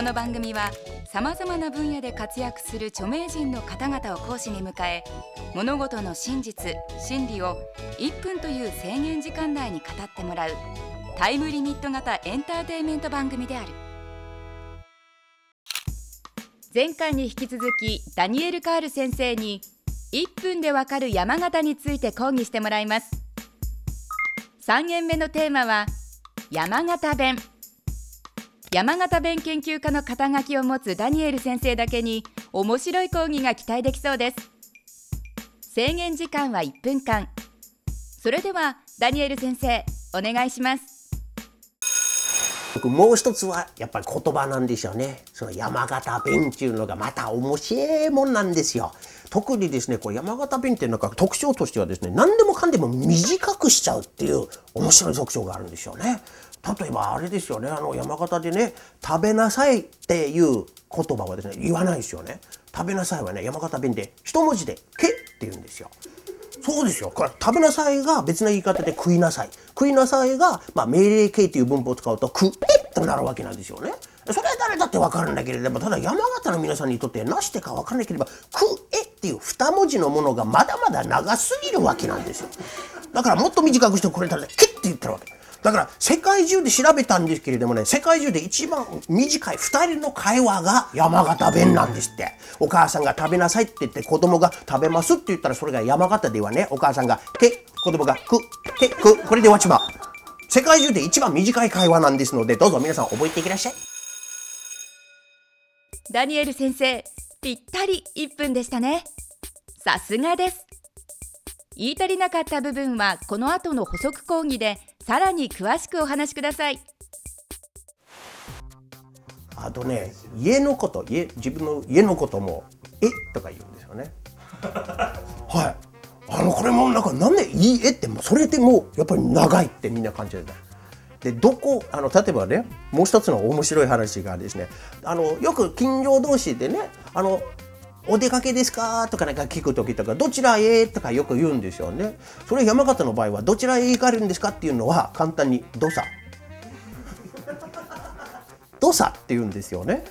この番組はさまざまな分野で活躍する著名人の方々を講師に迎え物事の真実真理を1分という制限時間内に語ってもらうタイムリミット型エンターテインメント番組である。前回に引き続きダニエル・カール先生に1分でわかる山形について講義してもらいます。3限目のテーマは山形弁。山形弁研究家の肩書きを持つダニエル先生だけに面白い講義が期待できそうです制限時間は1分間それではダニエル先生お願いしますもう一つはやっぱり言葉なんですよね。その山形弁っていうのがまた面白いもんなんですよ。特にですね、これ山形弁っていうのが特徴としてはですね、何でもかんでも短くしちゃうっていう面白い特徴があるんですよね。例えばあれですよね、あの山形でね、食べなさいっていう言葉はですね、言わないですよね。食べなさいはね、山形弁で一文字でけって言うんですよ。そうですよ。これ食べなさいが別な言い方で食いなさい。食いなさいが、まあ、命令形という文法を使うと食えっとなるわけなんですよね。それは誰だってわかるんだけれども、ただ山形の皆さんにとってなしてかわからなければ、食えっていう二文字のものがまだまだ長すぎるわけなんですよ。だからもっと短くしてくれたら、けって言ってるわけ。だから世界中で調べたんですけれどもね、世界中で一番短い二人の会話が山形弁なんですって。お母さんが食べなさいって言って子供が食べますって言ったらそれが山形ではね、お母さんがけ、子供がく、け、く、これで終わっちまう。世界中で一番短い会話なんですので、どうぞ皆さん覚えていきらっしゃい。ダニエル先生ぴったり1分でしたねさすがです言い足りなかった部分はこの後の補足講義でさらに詳しくお話しください。あとね家のこと家自分の家のことも「え？とか言うんですよね。はい。あのこれもなんかなんで「いいえ」ってそれでもうやっぱり長いってみんな感じるでどこあの例えばねもう一つの面白い話がですねあのよく近所同士でねあのお出かけですか？とかなんか聞く時とか、どちらへ？とかよく言うんですよね。それ山形の場合は、どちらへ行かれるんですかっていうのは、簡単に、どさ。どさって言うんですよね。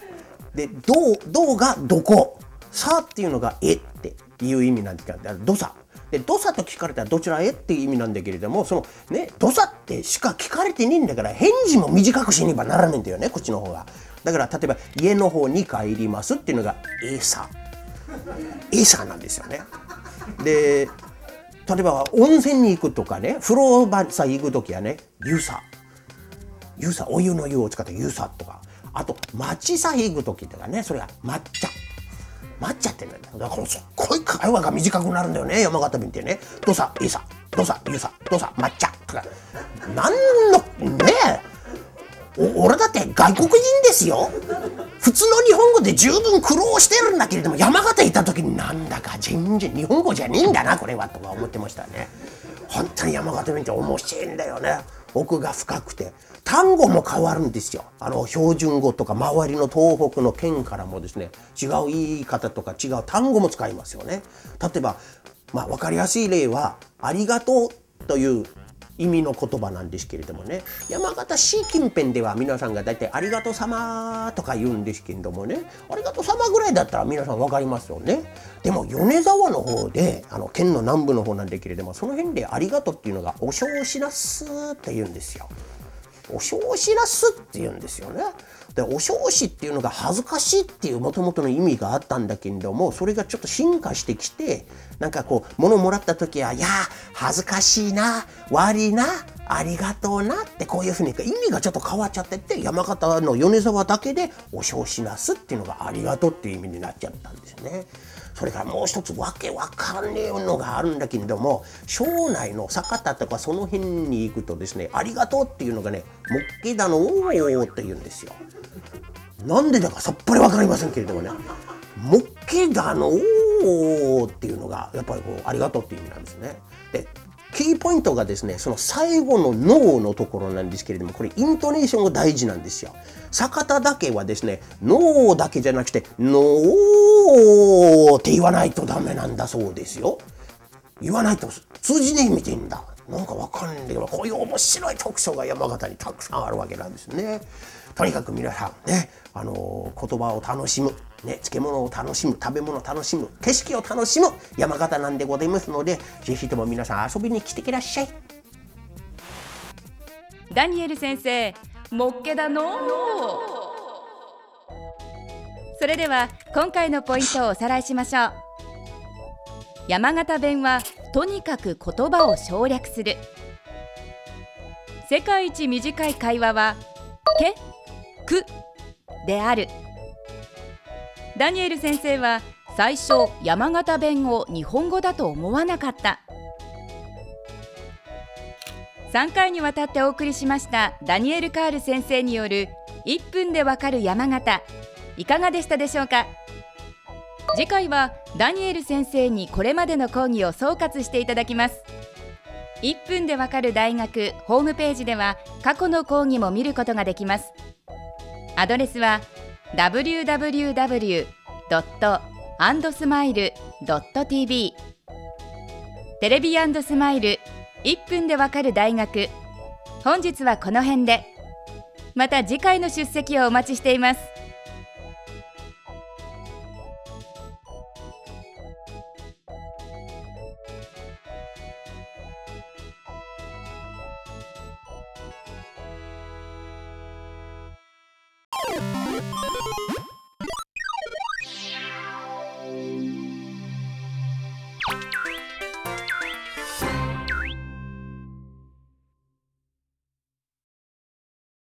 で、どう、どうがどこ。さっていうのが、えっていう意味なんですけど、どさ。で、どさと聞かれたらどちらへっていう意味なんだけれども、そのね、どさってしか聞かれてねえんだから、返事も短くしねばならないんだよね、こっちの方が。だから、例えば、家の方に帰りますっていうのが、えさ。なんですよね。で例えば温泉に行くとかね風呂場さ行く時はね湯さ湯さお湯の湯を使った湯さとか。あと町さ行く時とかねそれが抹茶。抹茶ってねだからすっごい会話が短くなるんだよね山形弁ってね。どさいさどさ湯さどさ抹茶とか。なんのねえ。俺だって外国人ですよ。普通の日本語で十分苦労してるんだけれども山形行った時になんだか全然日本語じゃねえんだなこれはとか思ってましたね。本当に山形弁って面白いんだよね。奥が深くて。単語も変わるんですよ。あの標準語とか周りの東北の県からもですね違う言い方とか違う単語も使いますよね。例えばまあ分かりやすい例は「ありがとう」という意味の言葉なんですけれどもね山形市近辺では皆さんが大体「ありがとうさま」とか言うんですけれどもね「ありがとうさま」ぐらいだったら皆さん分かりますよねでも米沢の方であの県の南部の方なんだけれどもその辺で「ありがとう」っていうのが「お正しなす」って言うんですよ。お正しなすって言うんですよね。でお正しっていうのが恥ずかしいっていうもともとの意味があったんだけれどもそれがちょっと進化してきてなんかこう物もらった時は「いや恥ずかしいな悪いなありがとうな」ってこういうふうに意味がちょっと変わっちゃってって山形の米沢だけで「お正しなす」っていうのが「ありがとう」っていう意味になっちゃったんですね。それからもう一つわけわかんねえのがあるんだけれども庄内の酒田とかその辺に行くとですね「ありがとう」っていうのがね「もっけだのおー」って言うんですよ。なんでだかさっぱりわかりませんけれどもね「もっけだのおー」っていうのがやっぱりこう「ありがとう」っていう意味なんですね。でキーポイントがですね、その最後の脳のところなんですけれども、これイントネーションが大事なんですよ。坂田だけはですね、脳だけじゃなくて、脳って言わないとダメなんだそうですよ。言わないと通じねえみたいんだ。なんかわかんないけど、こういう面白い特徴が山形にたくさんあるわけなんですね。とにかく皆さんね、あのー、言葉を楽しむ、ね、漬物を楽しむ食べ物を楽しむ景色を楽しむ山形なんでございますのでぜひとも皆さん遊びに来てください。ダニエル先生もっけだのそれでは今回のポイントをおさらいしましょう。山形弁はとにかく言葉を省略する。世界一短い会話はけくである。ダニエル先生は最初山形弁を日本語だと思わなかった。3回にわたってお送りしましたダニエル・カール先生による1分でわかる山形。いかがでしたでしょうか？次回はダニエル先生にこれまでの講義を総括していただきます。1分でわかる大学ホームページでは過去の講義も見ることができます。アドレスは www.andsmile.tv テレビスマイル1分でわかる大学。本日はこの辺で。また次回の出席をお待ちしています。